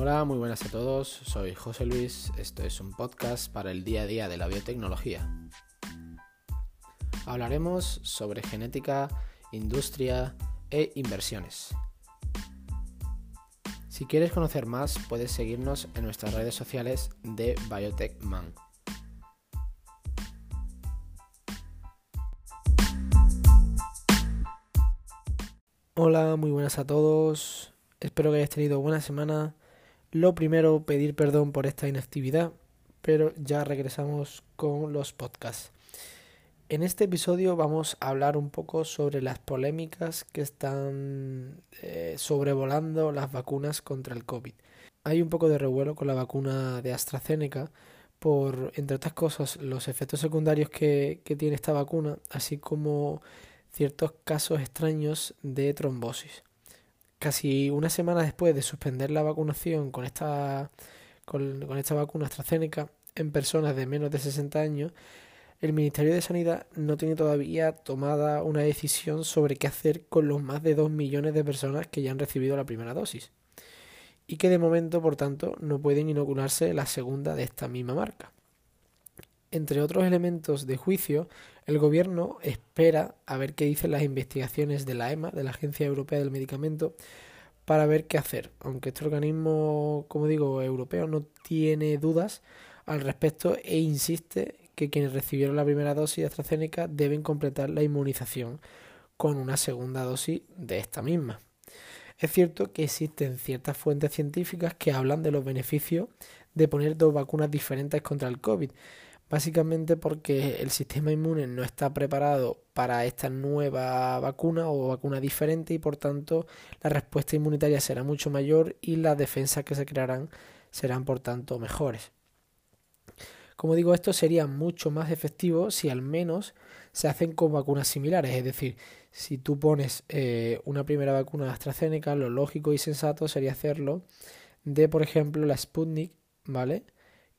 Hola, muy buenas a todos. Soy José Luis. Esto es un podcast para el día a día de la biotecnología. Hablaremos sobre genética, industria e inversiones. Si quieres conocer más, puedes seguirnos en nuestras redes sociales de Biotech Man. Hola, muy buenas a todos. Espero que hayáis tenido buena semana. Lo primero, pedir perdón por esta inactividad, pero ya regresamos con los podcasts. En este episodio vamos a hablar un poco sobre las polémicas que están eh, sobrevolando las vacunas contra el COVID. Hay un poco de revuelo con la vacuna de AstraZeneca por, entre otras cosas, los efectos secundarios que, que tiene esta vacuna, así como ciertos casos extraños de trombosis. Casi una semana después de suspender la vacunación con esta, con, vacuna AstraZeneca en personas de menos de 60 años, el Ministerio de Sanidad no tiene todavía tomada una decisión sobre qué hacer con los más de 2 millones de personas que ya han recibido la primera dosis y que de momento, por tanto, no pueden inocularse la segunda de esta misma marca. Entre otros elementos de juicio, el Gobierno espera a ver qué dicen las investigaciones de la EMA, de la Agencia Europea del Medicamento, para ver qué hacer. Aunque este organismo, como digo, europeo no tiene dudas al respecto e insiste que quienes recibieron la primera dosis de AstraZeneca deben completar la inmunización con una segunda dosis de esta misma. Es cierto que existen ciertas fuentes científicas que hablan de los beneficios de poner dos vacunas diferentes contra el COVID, básicamente porque el sistema inmune no está preparado para esta nueva vacuna o vacuna diferente y por tanto la respuesta inmunitaria será mucho mayor y las defensas que se crearán serán por tanto mejores. Como digo, esto sería mucho más efectivo si al menos se hacen con vacunas similares, es decir, si tú pones eh, una primera vacuna de AstraZeneca, lo lógico y sensato sería hacerlo de, por ejemplo, la Sputnik, ¿vale?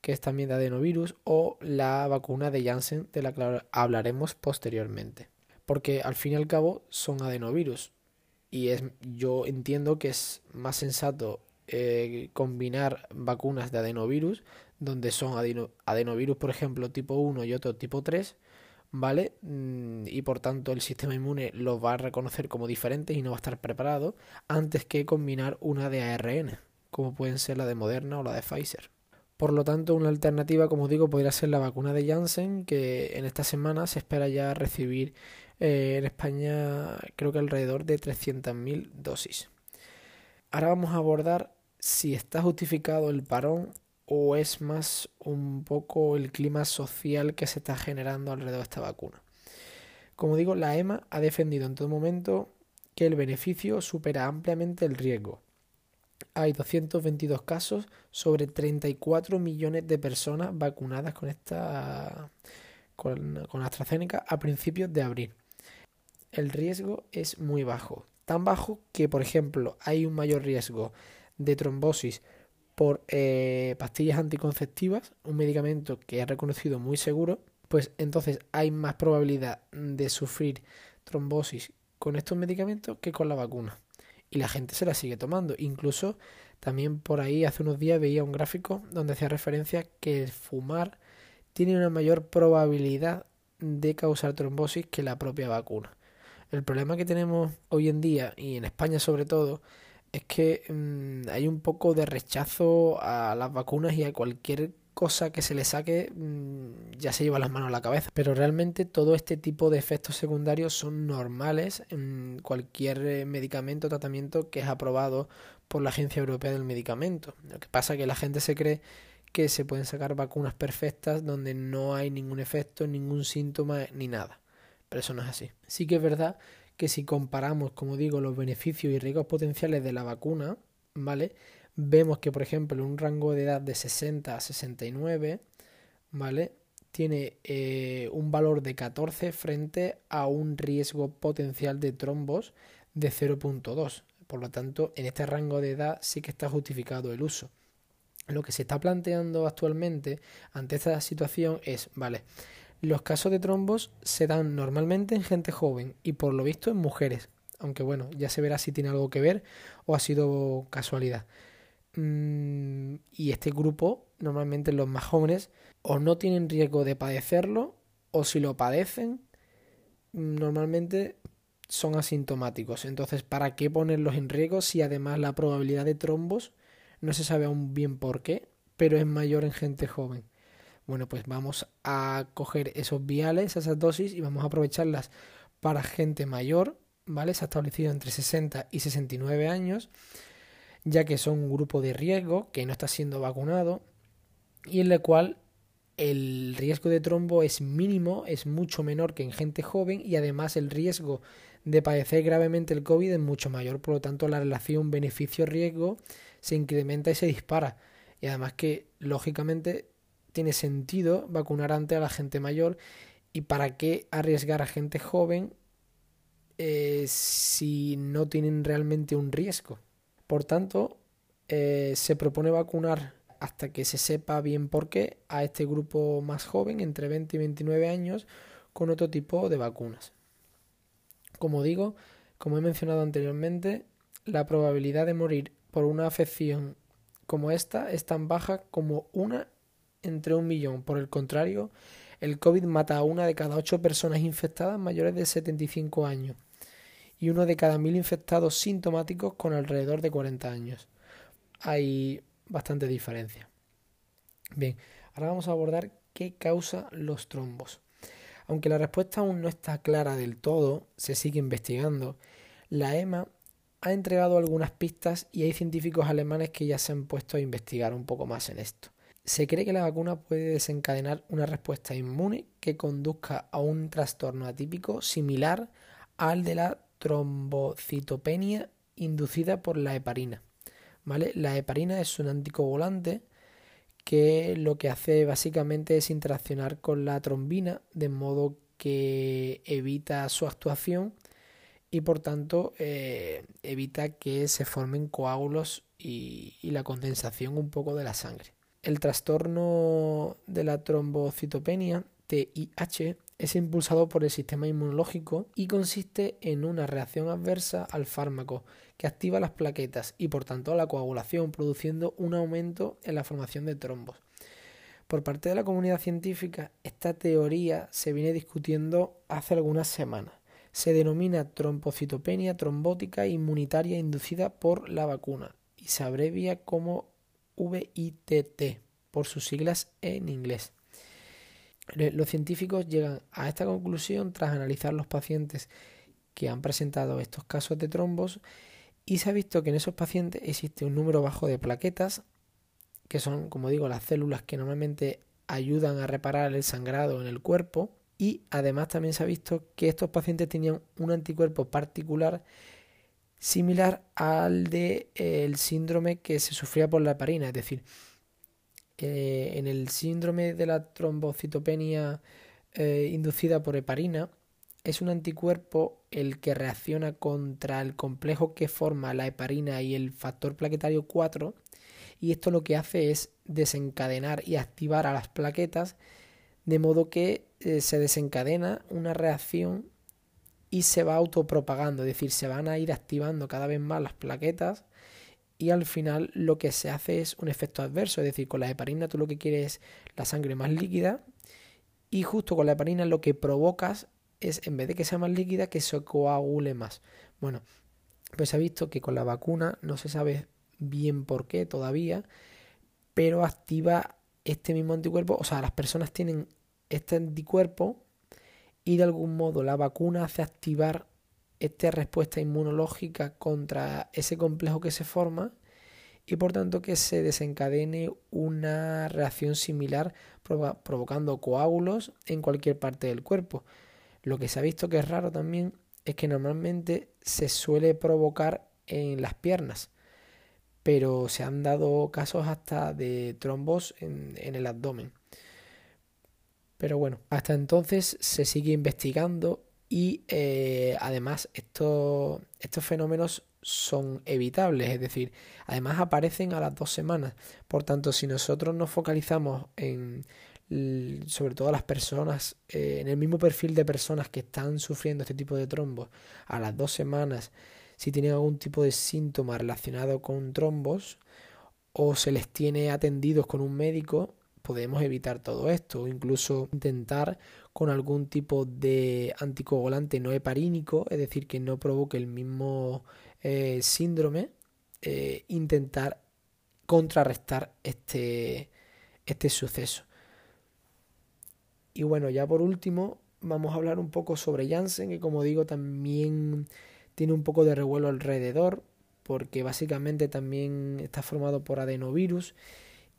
Que es también de adenovirus, o la vacuna de Janssen, de la que hablaremos posteriormente. Porque al fin y al cabo son adenovirus. Y es, yo entiendo que es más sensato eh, combinar vacunas de adenovirus, donde son adenovirus, por ejemplo, tipo 1 y otro tipo 3, ¿vale? Mm, y por tanto el sistema inmune los va a reconocer como diferentes y no va a estar preparado, antes que combinar una de ARN, como pueden ser la de Moderna o la de Pfizer. Por lo tanto, una alternativa, como digo, podría ser la vacuna de Janssen, que en esta semana se espera ya recibir eh, en España creo que alrededor de 300.000 dosis. Ahora vamos a abordar si está justificado el parón o es más un poco el clima social que se está generando alrededor de esta vacuna. Como digo, la EMA ha defendido en todo momento que el beneficio supera ampliamente el riesgo hay 222 casos sobre 34 millones de personas vacunadas con esta con, AstraZeneca a principios de abril. El riesgo es muy bajo, tan bajo que, por ejemplo, hay un mayor riesgo de trombosis por eh, pastillas anticonceptivas, un medicamento que es reconocido muy seguro, pues entonces hay más probabilidad de sufrir trombosis con estos medicamentos que con la vacuna y la gente se la sigue tomando. Incluso también por ahí hace unos días veía un gráfico donde hacía referencia que el fumar tiene una mayor probabilidad de causar trombosis que la propia vacuna. El problema que tenemos hoy en día, y en España sobre todo, es que mm, hay un poco de rechazo a las vacunas y a cualquier cosa que se le saque mm, ya se lleva las manos a la cabeza. Pero realmente todo este tipo de efectos secundarios son normales en cualquier eh, medicamento o tratamiento que es aprobado por la Agencia Europea del Medicamento. Lo que pasa es que la gente se cree que se pueden sacar vacunas perfectas donde no hay ningún efecto, ningún síntoma ni nada. Pero eso no es así. Sí que es verdad que si comparamos, como digo, los beneficios y riesgos potenciales de la vacuna, ¿vale? Vemos que, por ejemplo, un rango de edad de 60 a 69, ¿vale? Tiene eh, un valor de 14 frente a un riesgo potencial de trombos de 0.2. Por lo tanto, en este rango de edad sí que está justificado el uso. Lo que se está planteando actualmente ante esta situación es, vale, los casos de trombos se dan normalmente en gente joven y por lo visto en mujeres, aunque bueno, ya se verá si tiene algo que ver o ha sido casualidad. Mm, y este grupo, normalmente los más jóvenes, o no tienen riesgo de padecerlo, o si lo padecen, normalmente son asintomáticos. Entonces, ¿para qué ponerlos en riesgo si además la probabilidad de trombos no se sabe aún bien por qué, pero es mayor en gente joven? Bueno, pues vamos a coger esos viales, esas dosis, y vamos a aprovecharlas para gente mayor, ¿vale? Se ha establecido entre 60 y 69 años, ya que son un grupo de riesgo que no está siendo vacunado y en el cual el riesgo de trombo es mínimo, es mucho menor que en gente joven y además el riesgo de padecer gravemente el COVID es mucho mayor, por lo tanto la relación beneficio-riesgo se incrementa y se dispara. Y además que lógicamente tiene sentido vacunar antes a la gente mayor y para qué arriesgar a gente joven eh, si no tienen realmente un riesgo. Por tanto, eh, se propone vacunar hasta que se sepa bien por qué a este grupo más joven, entre 20 y 29 años, con otro tipo de vacunas. Como digo, como he mencionado anteriormente, la probabilidad de morir por una afección como esta es tan baja como una entre un millón. Por el contrario, el COVID mata a una de cada ocho personas infectadas mayores de 75 años y uno de cada mil infectados sintomáticos con alrededor de 40 años. Hay bastante diferencia. Bien, ahora vamos a abordar qué causa los trombos. Aunque la respuesta aún no está clara del todo, se sigue investigando, la EMA ha entregado algunas pistas y hay científicos alemanes que ya se han puesto a investigar un poco más en esto. Se cree que la vacuna puede desencadenar una respuesta inmune que conduzca a un trastorno atípico similar al de la trombocitopenia inducida por la heparina. ¿vale? La heparina es un anticoagulante que lo que hace básicamente es interaccionar con la trombina de modo que evita su actuación y por tanto eh, evita que se formen coágulos y, y la condensación un poco de la sangre. El trastorno de la trombocitopenia, TIH, es impulsado por el sistema inmunológico y consiste en una reacción adversa al fármaco que activa las plaquetas y por tanto la coagulación, produciendo un aumento en la formación de trombos. Por parte de la comunidad científica, esta teoría se viene discutiendo hace algunas semanas. Se denomina trombocitopenia trombótica inmunitaria inducida por la vacuna y se abrevia como VITT por sus siglas en inglés. Los científicos llegan a esta conclusión tras analizar los pacientes que han presentado estos casos de trombos y se ha visto que en esos pacientes existe un número bajo de plaquetas, que son, como digo, las células que normalmente ayudan a reparar el sangrado en el cuerpo. Y además también se ha visto que estos pacientes tenían un anticuerpo particular similar al de eh, el síndrome que se sufría por la heparina, es decir, eh, en el síndrome de la trombocitopenia eh, inducida por heparina, es un anticuerpo el que reacciona contra el complejo que forma la heparina y el factor plaquetario 4 y esto lo que hace es desencadenar y activar a las plaquetas de modo que eh, se desencadena una reacción y se va autopropagando, es decir, se van a ir activando cada vez más las plaquetas y al final lo que se hace es un efecto adverso, es decir, con la heparina tú lo que quieres es la sangre más líquida y justo con la heparina lo que provocas es en vez de que sea más líquida, que se coagule más. Bueno, pues se ha visto que con la vacuna no se sabe bien por qué todavía, pero activa este mismo anticuerpo, o sea, las personas tienen este anticuerpo y de algún modo la vacuna hace activar esta respuesta inmunológica contra ese complejo que se forma y por tanto que se desencadene una reacción similar provocando coágulos en cualquier parte del cuerpo. Lo que se ha visto que es raro también es que normalmente se suele provocar en las piernas, pero se han dado casos hasta de trombos en, el abdomen. Pero bueno, hasta entonces se sigue investigando y eh, además estos, fenómenos son evitables, es decir, además aparecen a las dos semanas. Por tanto, si nosotros nos focalizamos en sobre todo las personas, eh, en el mismo perfil de personas que están sufriendo este tipo de trombos a las dos semanas, si tienen algún tipo de síntoma relacionado con trombos, o se les tiene atendidos con un médico, podemos evitar todo esto, incluso intentar con algún tipo de anticoagulante no heparínico, es decir, que no provoque el mismo eh, síndrome, eh, intentar contrarrestar este, este suceso. Y bueno, ya por último, vamos a hablar un poco sobre Janssen, que como digo también tiene un poco de revuelo alrededor, porque básicamente también está formado por adenovirus.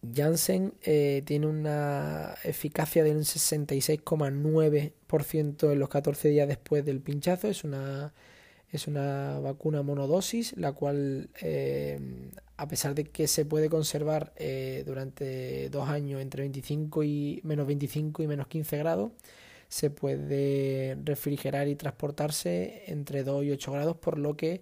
Janssen eh, tiene una eficacia de un 66,9% en los 14 días después del pinchazo. Es una, es una vacuna monodosis, la cual, eh, a pesar de que se puede conservar eh, durante dos años entre 25 y menos 25 y menos 15 grados, se puede refrigerar y transportarse entre 2 y 8 grados, por lo que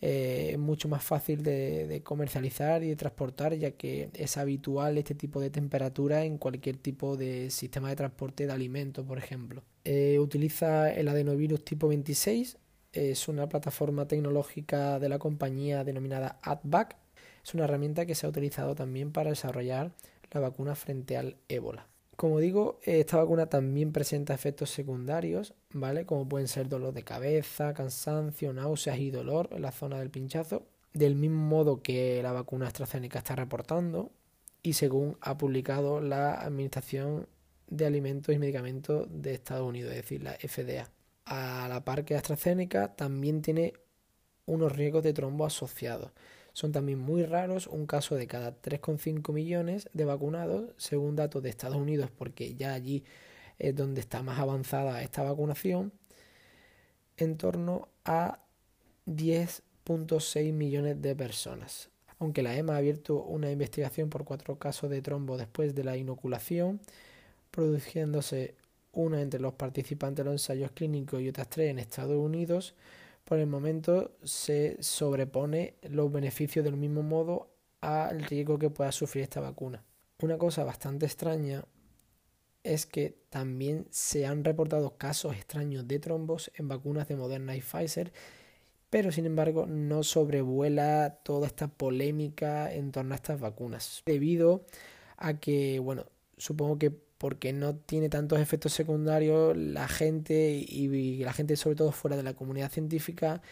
eh, es mucho más fácil de, comercializar y de transportar, ya que es habitual este tipo de temperatura en cualquier tipo de sistema de transporte de alimentos, por ejemplo. Eh, utiliza el adenovirus tipo 26, es una plataforma tecnológica de la compañía denominada AdVac. Es una herramienta que se ha utilizado también para desarrollar la vacuna frente al ébola. Como digo, esta vacuna también presenta efectos secundarios, ¿vale? Como pueden ser dolor de cabeza, cansancio, náuseas y dolor en la zona del pinchazo, del mismo modo que la vacuna AstraZeneca está reportando y según ha publicado la Administración de Alimentos y Medicamentos de Estados Unidos, es decir, la FDA. A la par que AstraZeneca también tiene unos riesgos de trombo asociados. Son también muy raros, un caso de cada 3,5 millones de vacunados, según datos de Estados Unidos, porque ya allí es donde está más avanzada esta vacunación, en torno a 10.6 millones de personas. Aunque la EMA ha abierto una investigación por cuatro casos de trombo después de la inoculación, produciéndose una entre los participantes de los ensayos clínicos y otras tres en Estados Unidos, por el momento se sobrepone los beneficios del mismo modo al riesgo que pueda sufrir esta vacuna. Una cosa bastante extraña es que también se han reportado casos extraños de trombos en vacunas de Moderna y Pfizer, pero sin embargo no sobrevuela toda esta polémica en torno a estas vacunas, debido a que, bueno, supongo que porque no tiene tantos efectos secundarios, la gente y la gente sobre todo fuera de la comunidad científica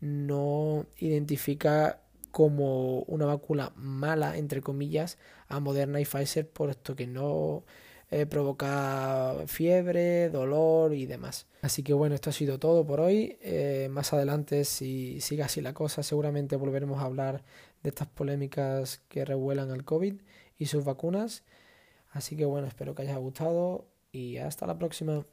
no identifica como una vacuna mala, entre comillas, a Moderna y Pfizer, puesto que no eh, provoca fiebre, dolor y demás. Así que bueno, esto ha sido todo por hoy. Eh, más adelante, si sigue así la cosa, seguramente volveremos a hablar de estas polémicas que revuelan al COVID y sus vacunas. Así que bueno, espero que haya gustado y hasta la próxima.